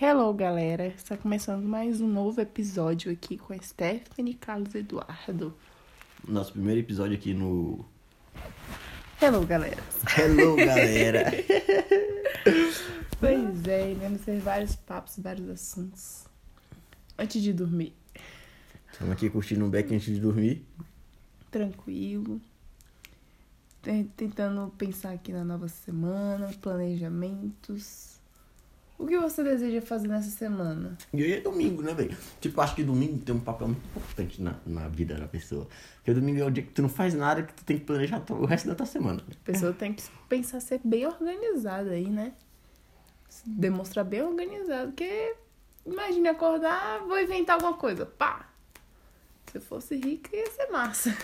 Hello, galera! Está começando mais um novo episódio aqui com a Stephanie e Carlos Eduardo. Nosso primeiro episódio aqui no. Hello, galera! Hello, galera! Pois é, iremos ter vários papos, vários assuntos. Antes de dormir, Estamos aqui curtindo um beck antes de dormir. tranquilo. Ten- Tentando pensar aqui na nova semana, planejamentos. O que você deseja fazer nessa semana? E hoje é domingo, né, velho? Tipo, acho que domingo tem um papel muito importante na, na vida da pessoa. Porque domingo é o dia que tu não faz nada, que tu tem que planejar o resto da tua semana. A pessoa tem que pensar ser bem organizada aí, né? Demonstrar bem organizado. Porque imagine acordar, vou inventar alguma coisa. Pá! Se eu fosse rica, ia ser massa.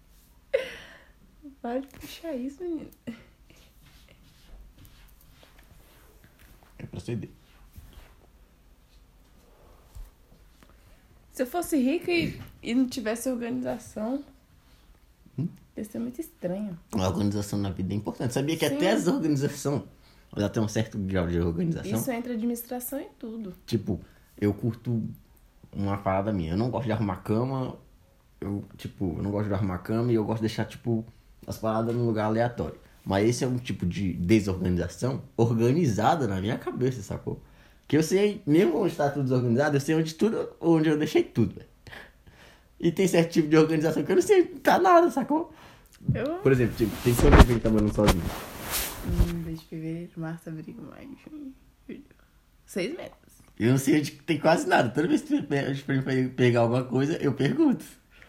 Para de puxar isso, menino. É proceder. Se eu fosse rica e, e não tivesse organização, ia ser muito estranho. A organização na vida é importante. Sabia que Sim. até as organizações, ela tem um certo grau de organização. Isso entra administração e tudo. Tipo, eu curto uma parada minha. Eu não gosto de arrumar cama. Eu, tipo, eu não gosto de arrumar cama e eu gosto de deixar, tipo, as paradas num lugar aleatório. Mas esse é um tipo de desorganização organizada na minha cabeça, sacou? Que eu sei, mesmo onde está tudo desorganizado, eu sei onde tudo, onde eu deixei tudo, velho. E tem certo tipo de organização que eu não sei tá nada, sacou? Eu. Por exemplo, tipo, tem quanto tempo que tá morando sozinho? Hum, desde fevereiro, março, abril, maio, junho, julho. Seis meses. Eu não sei onde tem quase nada. Toda vez que pra mim pegar alguma coisa, eu pergunto.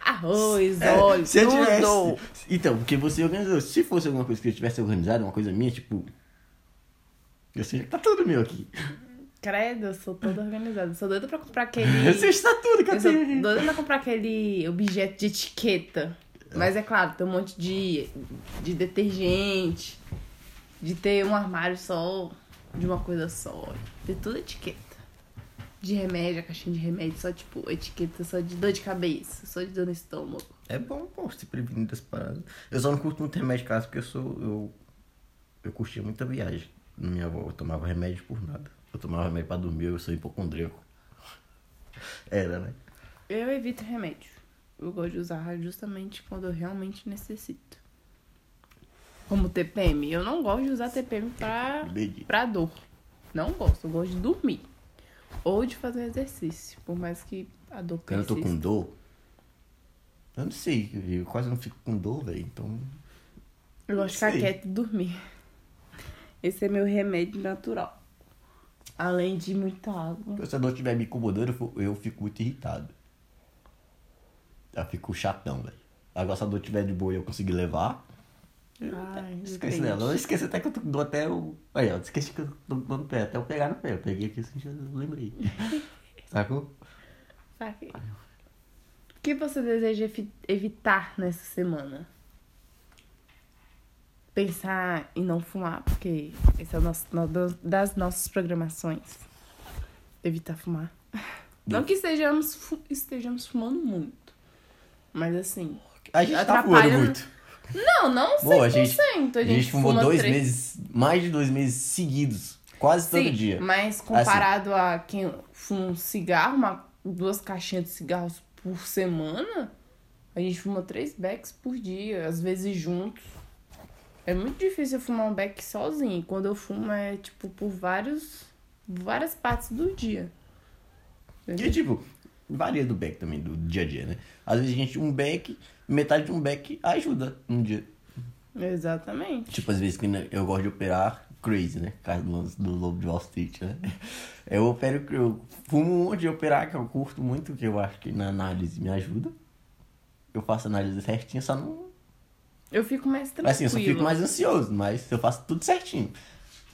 Arroz, É, óleo, se tudo. tivesse. Então, porque você organizou. Se fosse alguma coisa que eu tivesse organizado, uma coisa minha, tipo. Eu sei que tá tudo meu aqui. Credo, eu sou toda organizada. Eu sou doida pra comprar aquele. Eu sei que tá tudo que eu Eu sou tenho doida pra comprar aquele objeto de etiqueta. Mas é claro, tem um monte de, de detergente, de ter um armário só, de uma coisa só. Ter tudo etiqueta. De remédio, a caixinha de remédio, só tipo, etiqueta só de dor de cabeça, só de dor no estômago. É bom, pô, se prevenir das paradas. Eu só não curto muito remédio de casa porque eu sou. Eu, eu curtia muita viagem. Minha avó, eu tomava remédio por nada. Eu tomava remédio pra dormir, eu sou hipocondríaco. Era, né? Eu evito remédio. Eu gosto de usar justamente quando eu realmente necessito. Como TPM. Eu não gosto de usar TPM pra, pra dor. Não gosto. Eu gosto de dormir. Ou de fazer exercício. Por mais que a dor Quando eu tô persista. com dor. Eu não sei, eu quase não fico com dor, velho. Então. Eu gosto de ficar quieto e dormir. Esse é meu remédio natural. Além de muita água. Se a dor estiver me incomodando, eu fico- eu fico muito irritado. Eu fico chatão, velho. Agora, se a dor estiver de boa e eu conseguir levar. Ai, depende. dela. Eu esqueci até que eu dor até o. Aí, ó, esqueci que eu dor no pé, até eu pegar no pé. Eu peguei aqui assim, já lembrei. Sacou? Sabe? O que você deseja evi- evitar nessa semana? Pensar em não fumar, porque esse é o nosso, das nossas programações. Evitar fumar. Não que estejamos, estejamos fumando muito. Mas assim. A gente tá fumando muito. Não, não 100%. Boa, a gente, a a gente fumou dois três- meses, mais de dois meses seguidos. Quase todo Sim, dia. Assim. Mas comparado a quem fuma um cigarro, uma, duas caixinhas de cigarros por semana, a gente fuma três becks por dia, às vezes juntos. É muito difícil eu fumar um beck sozinho. Quando eu fumo é tipo por vários. várias partes do dia. E tipo, varia do back também, do dia a dia, né? Às vezes a gente, um back, metade de um back ajuda um dia. Exatamente. Tipo, às vezes que eu gosto de operar crazy, né? Caso do, do Lobo de Wall Street, né? Eu opero, eu fumo um de operar que eu curto muito, que eu acho que na análise me ajuda. Eu faço análise certinha, só não. Eu fico mais tranquila. Assim, eu só fico mais ansioso, mas eu faço tudo certinho.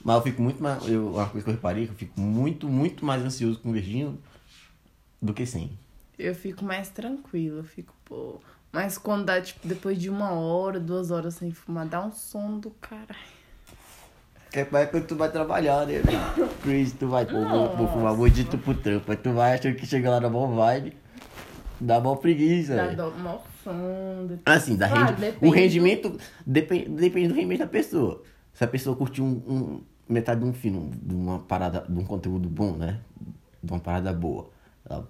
Mas eu fico muito mais. Eu, uma coisa que eu reparei, que eu fico muito, muito mais ansioso com o verdinho do que sem. Eu fico mais tranquila, eu fico, pô. Mas quando dá, tipo, depois de uma hora, duas horas sem fumar, dá um sono do caralho. Que é pra quando tu vai trabalhar, né? Chris, tu vai, pô, vou, vou fumar maldito pro trampo. Aí tu vai achando que chega lá na mó vibe, dá mó preguiça, Dá velho. dó- mó sono. depois- Assim, dá rendi- depende o rendimento depende, depende do rendimento da pessoa. Se a pessoa curtir um, um, metade de um filme, de uma parada, de um conteúdo bom, né? De uma parada boa. Ela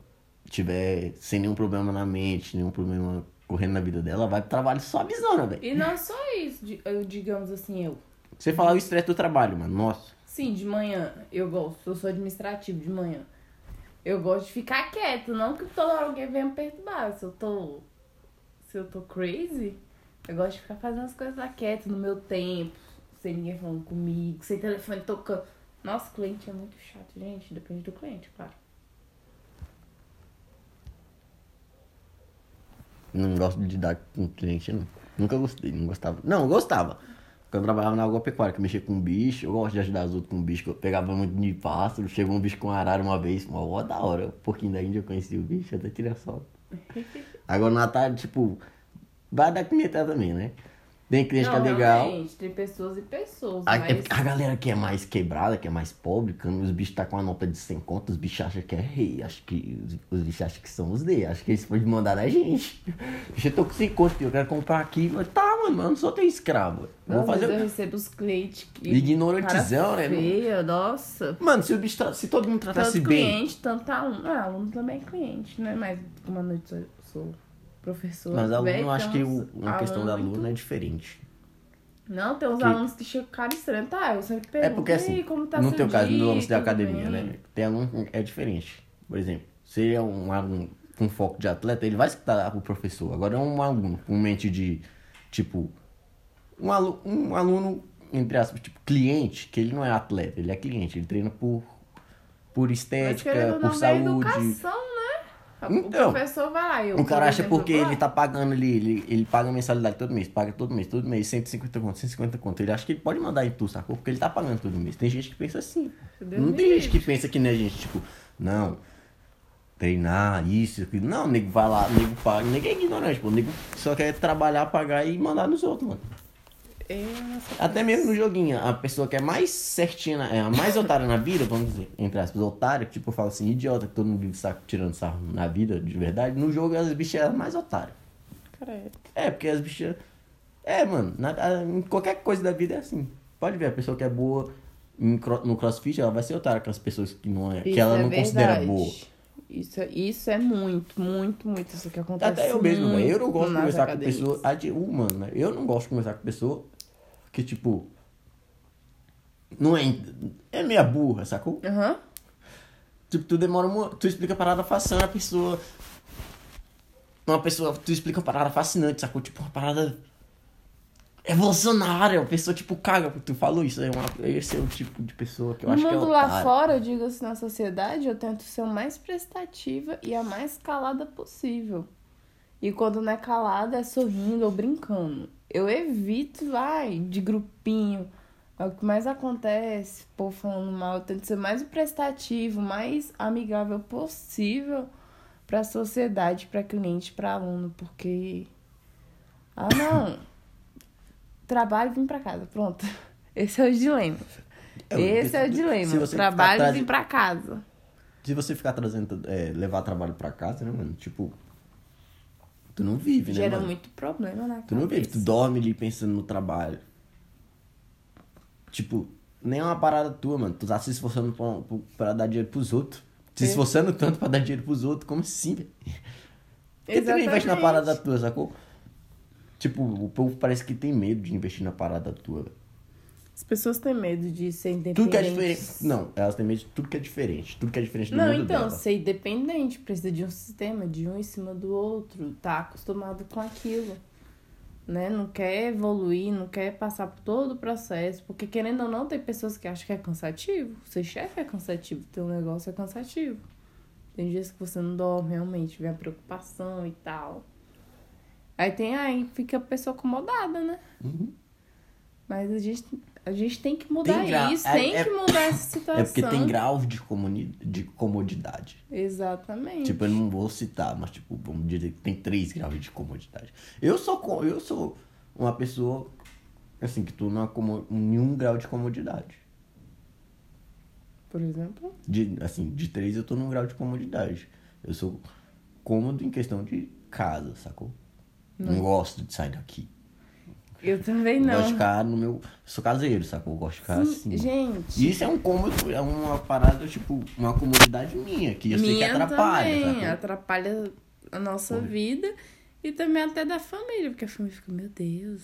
tiver sem nenhum problema na mente, nenhum problema correndo na vida dela, vai pro trabalho só avisando, velho. E não só isso, digamos assim, eu. Você falar o estresse do trabalho, mano. Nossa. Sim, de manhã eu gosto, eu sou administrativo de manhã. Eu gosto de ficar quieto, não que toda hora alguém venha me perturbar. Se eu tô. Se eu tô crazy, eu gosto de ficar fazendo as coisas lá quieto, no meu tempo, sem ninguém falando comigo, sem telefone tocando. Nossa, cliente é muito chato, gente. Depende do cliente, claro. Não gosto de lidar com cliente, não. Nunca gostei, não gostava. Não, eu gostava. Quando eu trabalhava na agropecuária, que mexia com bicho, eu gosto de ajudar os outros com bicho, que eu pegava muito de pássaro, chegou um bicho com arara uma vez, uma hora da hora, um pouquinho da Índia eu conheci o bicho, até tirei a foto. Agora na tarde, tipo, vai dar pimenta também, né? Tem cliente que é legal. tem pessoas e pessoas, A, mas... é porque a galera que é mais quebrada, que é mais pobre, quando os bichos tá com a nota de 100 conto, os bichos acham que é rei. Acho que os, os bichos acham que são os D. Acho que eles podem mandar na gente. Bicho, eu tô com 100 conto, eu quero comprar aqui. Mas, tá, mano, eu não sou teu escravo. Não, vou fazer. mas eu recebo os clientes que... Ignorantizão, cara né? Feia, nossa. Mano, se o bicho tra- se todo mundo tratasse Tanto bem. cliente, tanto aluno. Ah, aluno também é cliente, né? Mas uma noite eu sou professora. Mas aluno, eu acho que o, uma questão da aluno aluna é diferente. Não, tem uns Que- alunos que chegam com cara estranha. Tá, eu sempre pergunto. É porque "E assim, como tá no teu caso, no lance da academia, bem?" né? Tem aluno que é diferente. Por exemplo, se é um aluno com foco de atleta, ele vai escutar o professor. Agora é um aluno com mente de, tipo, um aluno, um aluno entre aspas, tipo, cliente, que ele não é atleta, ele é cliente, ele treina por, por estética, por saúde. educação, né? Então, o professor vai lá. Eu, O cara acha porque ele tá pagando ali, ele, ele paga mensalidade todo mês, paga todo mês, todo mês, 150 conto, 150 conto. Ele acha que ele pode mandar em tu, sacou? Porque ele tá pagando todo mês. Tem gente que pensa assim. Deus não tem gente que pensa que nem a gente, tipo, não, treinar, isso, aquilo. Não, o nego vai lá, o nego paga, o nego é ignorante, pô. O nego só quer trabalhar, pagar e mandar nos outros, mano. É, Até mesmo no joguinho, a pessoa que é mais certinha, na- é a mais otária na vida, vamos dizer, entre aspas, otária, que tipo eu falo assim, idiota, que todo mundo vive saco, tirando sarro na vida, de verdade, no jogo as bichas eram mais otárias. credo. É, porque as bichas. É, mano, na- a- em qualquer coisa da vida é assim. Pode ver, a pessoa que é boa em no crossfit, ela vai ser otária com as pessoas que não é. que ela é não considera verdade. boa. Isso, é- isso é muito, muito, muito. Isso que acontece. Até eu mesmo. Eu não gosto de conversar com academias. pessoa. A de humano, né? Eu não gosto de conversar com pessoa que, tipo. Não é. É meia burra, sacou? Aham. Tipo, tu demora uma. Tu explica a parada fascinante, a pessoa. Uma pessoa, tu explica uma parada fascinante, sacou? Tipo, uma parada. Evolucionária, a pessoa, tipo, caga, porque tu falou isso. É uma, esse é o tipo de pessoa que eu No acho que é mundo lá fora, eu digo assim, na sociedade, eu tento ser o mais prestativa e a mais calada possível. E quando não é calada, é sorrindo ou brincando. Eu evito, vai, de grupinho. É o que mais acontece, povo falando mal. Eu tento ser mais prestativo, mais amigável possível pra sociedade, pra cliente, pra aluno, porque. Ah, não. Trabalho e vim pra casa, pronto. Esse é o dilema. É, Esse é o dilema. Trabalho e vim pra casa. Se você ficar trazendo, é, levar trabalho pra casa, né, mano? Tipo, tu não vive, né, Gera muito problema na Tu não vive, tu dorme ali pensando no trabalho. Tipo, nem é uma parada tua, mano. Tu tá se esforçando pra, pra- dar dinheiro pros outros. Se É. esforçando tanto pra dar dinheiro pros outros, como assim, velho? Por que tu não investe na parada tua, sacou? Tipo, o povo parece que tem medo de investir na parada tua, velho. As pessoas têm medo de ser independentes. Tudo que é diferente. Não, elas têm medo de tudo que é diferente. Tudo que é diferente do Não, mundo então, dela. ser independente precisa de um sistema, de um em cima do outro, tá acostumado com aquilo. Né? Não quer evoluir, não quer passar por todo o processo, porque querendo ou não, tem pessoas que acham que é cansativo. Ser chefe é cansativo, ter um negócio é cansativo. Tem dias que você não dorme realmente, vem a preocupação e tal. Aí tem aí, fica a pessoa acomodada, né? Uhum. Mas a gente, a gente tem que mudar Tem gra- isso, é- tem é- que mudar essa situação. É porque tem graus de, comuni... de comodidade. Exatamente. Tipo, eu não vou citar, mas tipo, vamos dizer que tem três graus de comodidade. Eu sou, eu sou uma pessoa, assim, que tô numa como... em nenhum grau de comodidade. Por exemplo. De, assim, de três eu tô num grau de comodidade. Eu sou cômodo em questão de casa, sacou? Não, gosto de sair daqui. Eu também Eu não. gosto de ficar no meu. Eu sou caseiro, sacou? Eu gosto de ficar assim. Gente, isso é um cômodo, é uma parada, tipo, uma comodidade minha, que eu sei que minha atrapalha, também. sacou? Atrapalha a nossa vida e também até da família, porque a família fica, meu Deus,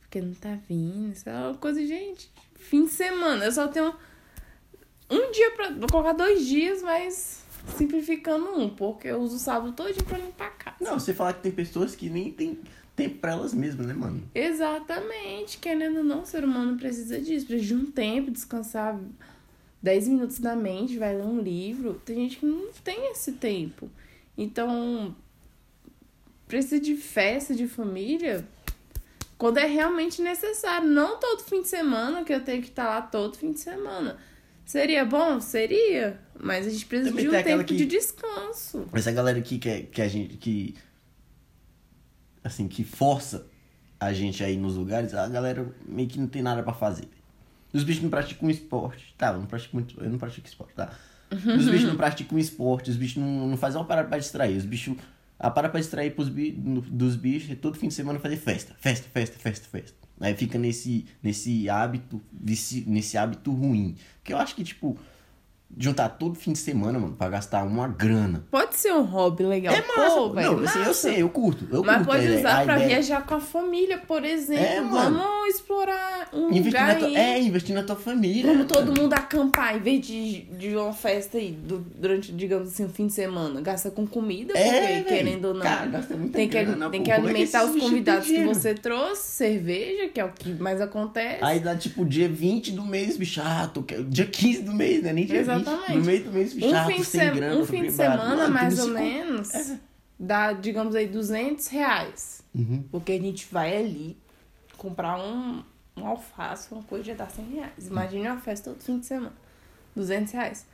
porque não tá vindo. Isso é uma coisa, gente. Fim de semana, eu só tenho um dia pra. Vou colocar dois dias, mas simplificando um, porque eu uso o sábado todo pra limpar a casa. Não, você falar que tem pessoas que nem tem tempo pra elas mesmas, né, mano? Exatamente, querendo ou não, o ser humano precisa disso, precisa de um tempo, descansar 10 minutos da mente, vai ler um livro. Tem gente que não tem esse tempo. Então, precisa de festa, de família, quando é realmente necessário. Não todo fim de semana, que eu tenho que estar lá todo fim de semana. Seria bom? Seria. Mas a gente precisa Também de um tempo que- de descanso. Essa galera aqui que, é- que a gente. que. Assim, que força a gente aí nos lugares, a galera meio que não tem nada pra fazer. Os bichos não praticam esporte. Tá, eu não pratico muito. Eu não pratico esporte, tá? Os bichos não praticam esporte, os bichos não, não fazem uma parada pra distrair. Os bichos. A parada pra distrair pros bi, dos bichos é todo fim de semana fazer festa. Festa, festa, festa, festa. Aí fica nesse, nesse hábito, vici- nesse hábito ruim. Porque eu acho que, tipo, juntar todo fim de semana, mano, pra gastar uma grana. Pode ser um hobby legal. É massa. Pô, velho, não, assim, eu sei, eu curto. Eu Mas curto pode usar a pra ideia. viajar com a família, por exemplo. É, mano. Vamos explorar um Investir lugar na tua, é, investir na tua família. Vamos todo mundo acampar, em vez de, de uma festa aí, do- durante, digamos assim, um fim de semana. Gasta com comida, porque, É, velho. querendo ou não. Cara, tem que, grana, tem pô. que Como é que alimentar os convidados que você trouxe, cerveja, que é o que mais acontece. Aí dá tipo dia 20 do mês, bicho. Tô... que- dia 15 do mês, né? Nem dia Exatamente. 20. No meio do mês, bicho. um fim, sem se- grana, um fim de semana, Mano, mais ou se menos, É. dá, digamos aí, 200 reais. Uhum. Porque a gente vai ali comprar um, um alface, uma coisa já dá 100 reais. Imagine uma festa todo fim de semana. 200 reais.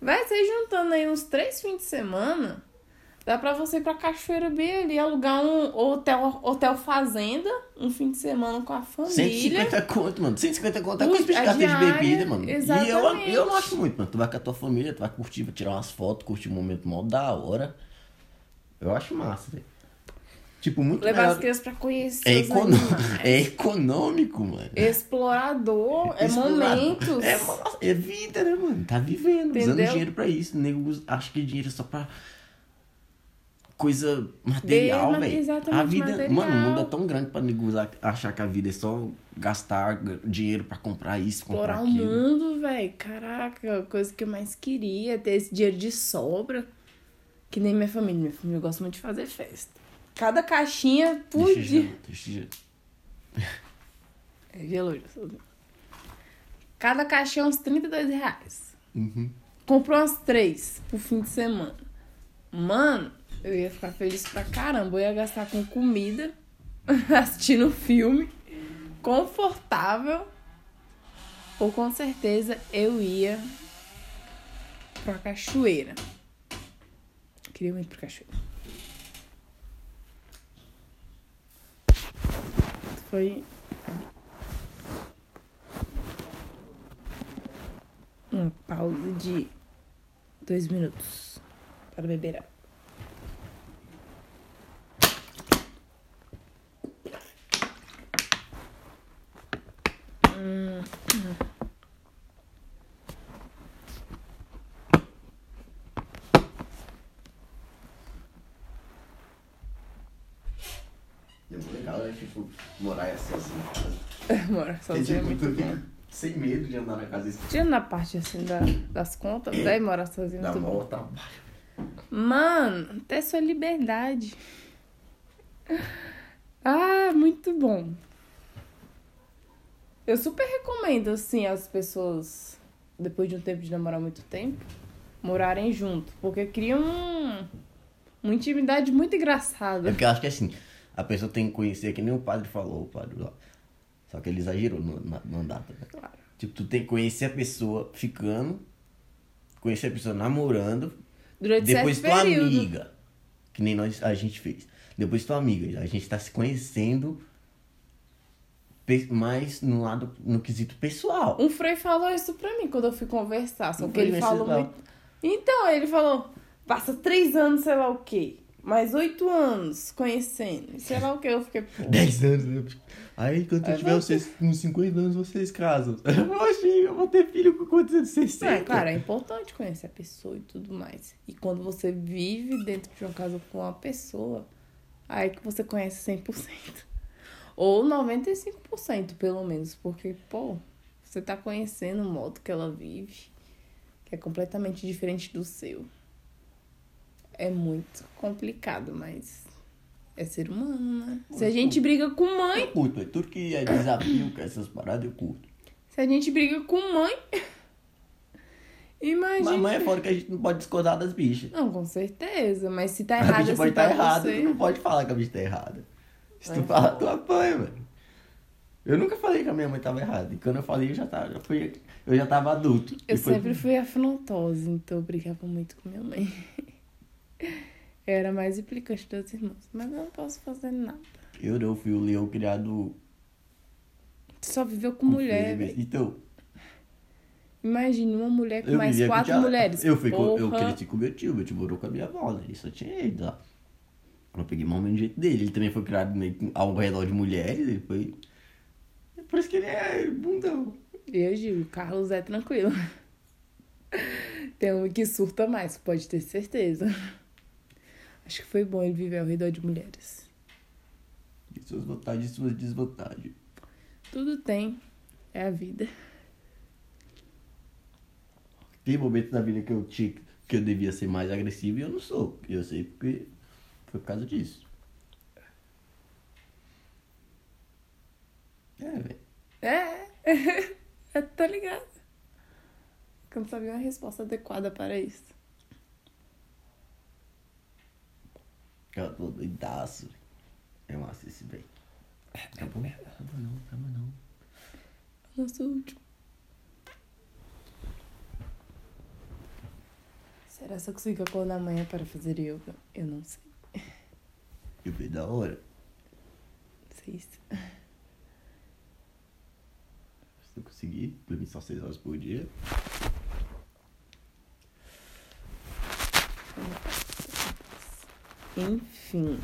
Vai ser juntando aí uns três fins de semana. Dá pra você ir pra Cachoeira bem ali, alugar um hotel, hotel fazenda, um fim de semana com a família. 150 conto, mano. 150 conto é coisa pra gastar de bebida, mano. E eu, exatamente. eu não acho muito, mano. Tu vai com a tua família, tu vai curtir, vai tirar umas fotos, curtir um momento mó da hora. Eu acho massa, velho. Tipo, muito Levar melhor. as crianças pra conhecer É, é econômico, mano. Explorador, é Explorar. momentos. É, é vida, né, mano? Tá vivendo, usando Entendeu? dinheiro pra isso. O nego acha que dinheiro é só pra coisa material, velho. exatamente, A vida, material. mano, o mundo é tão grande pra nego achar que a vida é só gastar dinheiro pra comprar isso, comprar Explorar o aquilo. mundo, velho. Caraca, coisa que eu mais queria, ter esse dinheiro de sobra. Que nem minha família. Minha família gosta muito de fazer festa. Cada caixinha por Deixa dia. gelo. É gelo, Cada caixinha é uns 32 reais. Uhum. Comprou umas três pro fim de semana. Mano, eu ia ficar feliz pra caramba. Eu ia gastar com comida, assistindo filme, confortável. Ou com certeza eu ia pra cachoeira. Queria muito ir pra cachoeira. Foi. Uma pausa de dois minutos para beber água. Hum, É muito legal, né? Tipo, morar assim, assim. Mora É, sozinha é muito bom. sem medo de andar na casa desse Tirando a parte assim da, das contas, daí morar sozinho é Dá maior trabalho. Mano, até sua liberdade. Ah, muito bom. Eu super recomendo, assim, as pessoas, depois de um tempo de namorar muito tempo, morarem junto. Porque cria um, uma intimidade muito É engraçada. porque eu acho que assim, a pessoa tem que conhecer, que nem o padre falou, o padre lá. Só que ele exagerou no, na, data, né? Claro. Tipo, tu tem que conhecer a pessoa ficando, conhecer a pessoa namorando, Durante depois tua período. amiga. Que nem nós, a gente fez. Depois tua amiga. A gente tá se conhecendo mais no lado, no quesito pessoal. Um frei falou isso pra mim quando eu fui conversar. Só Um que ele falou muito. Então, ele falou: passa três anos, sei lá o quê. Mais oito anos conhecendo. Sei lá o que eu fiquei. Pô, 10 anos, né? Aí quando eu tiver vocês, uns 50 anos, vocês casam. Oxi, eu vou ter filho com quantos anos? 60? É, claro, é importante conhecer a pessoa e tudo mais. E quando você vive dentro de uma casa com uma pessoa, aí que você conhece 100%. Ou 95%, pelo menos. Porque, pô, você tá conhecendo o modo que ela vive, que é completamente diferente do seu. É muito complicado, mas é ser humano, né? Se a gente briga com mãe, Eu curto, é tudo que é desafio, que essas paradas eu curto. se a gente briga com mãe, imagina. Mas mãe é fora que a gente não pode discordar das bichas. Não, com certeza. Mas se tá A errado bicha pode estar pra errada, você... tu não pode falar que a bicha tá errada. Se tu falar, tu apanha, mano. Eu nunca falei que a minha mãe tava errada. E quando eu falei, eu já tava, já fui, eu já tava adulto. Eu sempre fui afrontosa, então eu brigava muito com minha mãe. Eu era mais implicante das irmãs. Mas eu não posso fazer nada. Eu não fui o leão criado Tu só viveu com, com mulher, velho. Então, Imagine uma mulher com eu mais com quatro tia- mulheres. Eu, fui com, eu cresci com meu tio, meu tio morou com a minha avó, né? Isso eu tinha ido lá. Eu peguei mal do jeito dele. Ele também foi criado meio ao redor de mulheres. Ele foi. Por isso que ele é bundão. Eu digo, o Carlos é tranquilo. Tem um que surta mais, pode ter certeza. Acho que foi bom ele viver ao redor de mulheres. E suas vantagens e suas desvantagens. Tudo tem. É a vida. Tem momentos da vida que eu tinha que eu devia ser mais agressivo e eu não sou. Eu sei porque foi por causa disso. É, velho. É, eu tô ligado. Eu não sabia uma resposta adequada para isso. Eu tô doidaço. É massa esse velho. Acabou? Acabou não, acabou não. Nosso último. Será que eu consigo acordar amanhã para fazer yoga? Eu não sei. Eu vi da hora. Sei se- Se eu conseguir, dormir só 6 horas por dia. Enfim.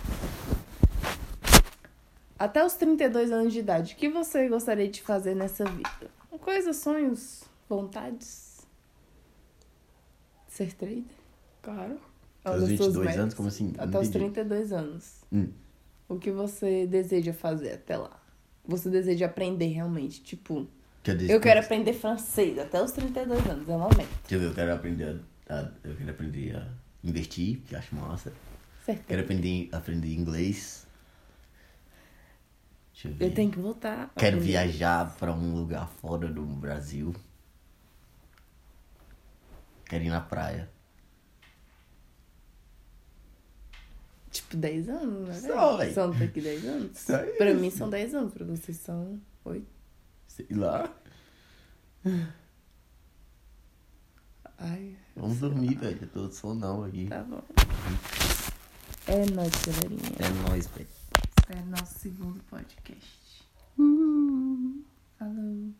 Até os 32 anos de idade, o que você gostaria de fazer nessa vida? Coisas, sonhos, vontades? Ser trader? Claro. É das suas 22 metas. anos, como assim? Não Até os entendi. 32 anos. Hum. O que você deseja fazer até lá? Você deseja aprender realmente? Tipo, Quer dizer, eu quero aprender francês até os 32 anos, é uma meta. Deixa eu ver, eu quero aprender a, a- eu quero aprender a investir, que acho massa. Certo. Quero aprender, aprender inglês. Deixa eu ver. Eu tenho que voltar. Quero aprender. viajar pra um lugar fora do Brasil. Quero ir na praia. Tipo, 10 anos, né? Só, véi. São daqui 10 anos? Só Pra mim são 10 anos, pra vocês são 8. Sei lá. Ai, Vamos dormir, velho. Eu tô sonão aqui. tá bom. É nóis, galerinha. É nóis, velho. Esse é nosso segundo podcast. Falou.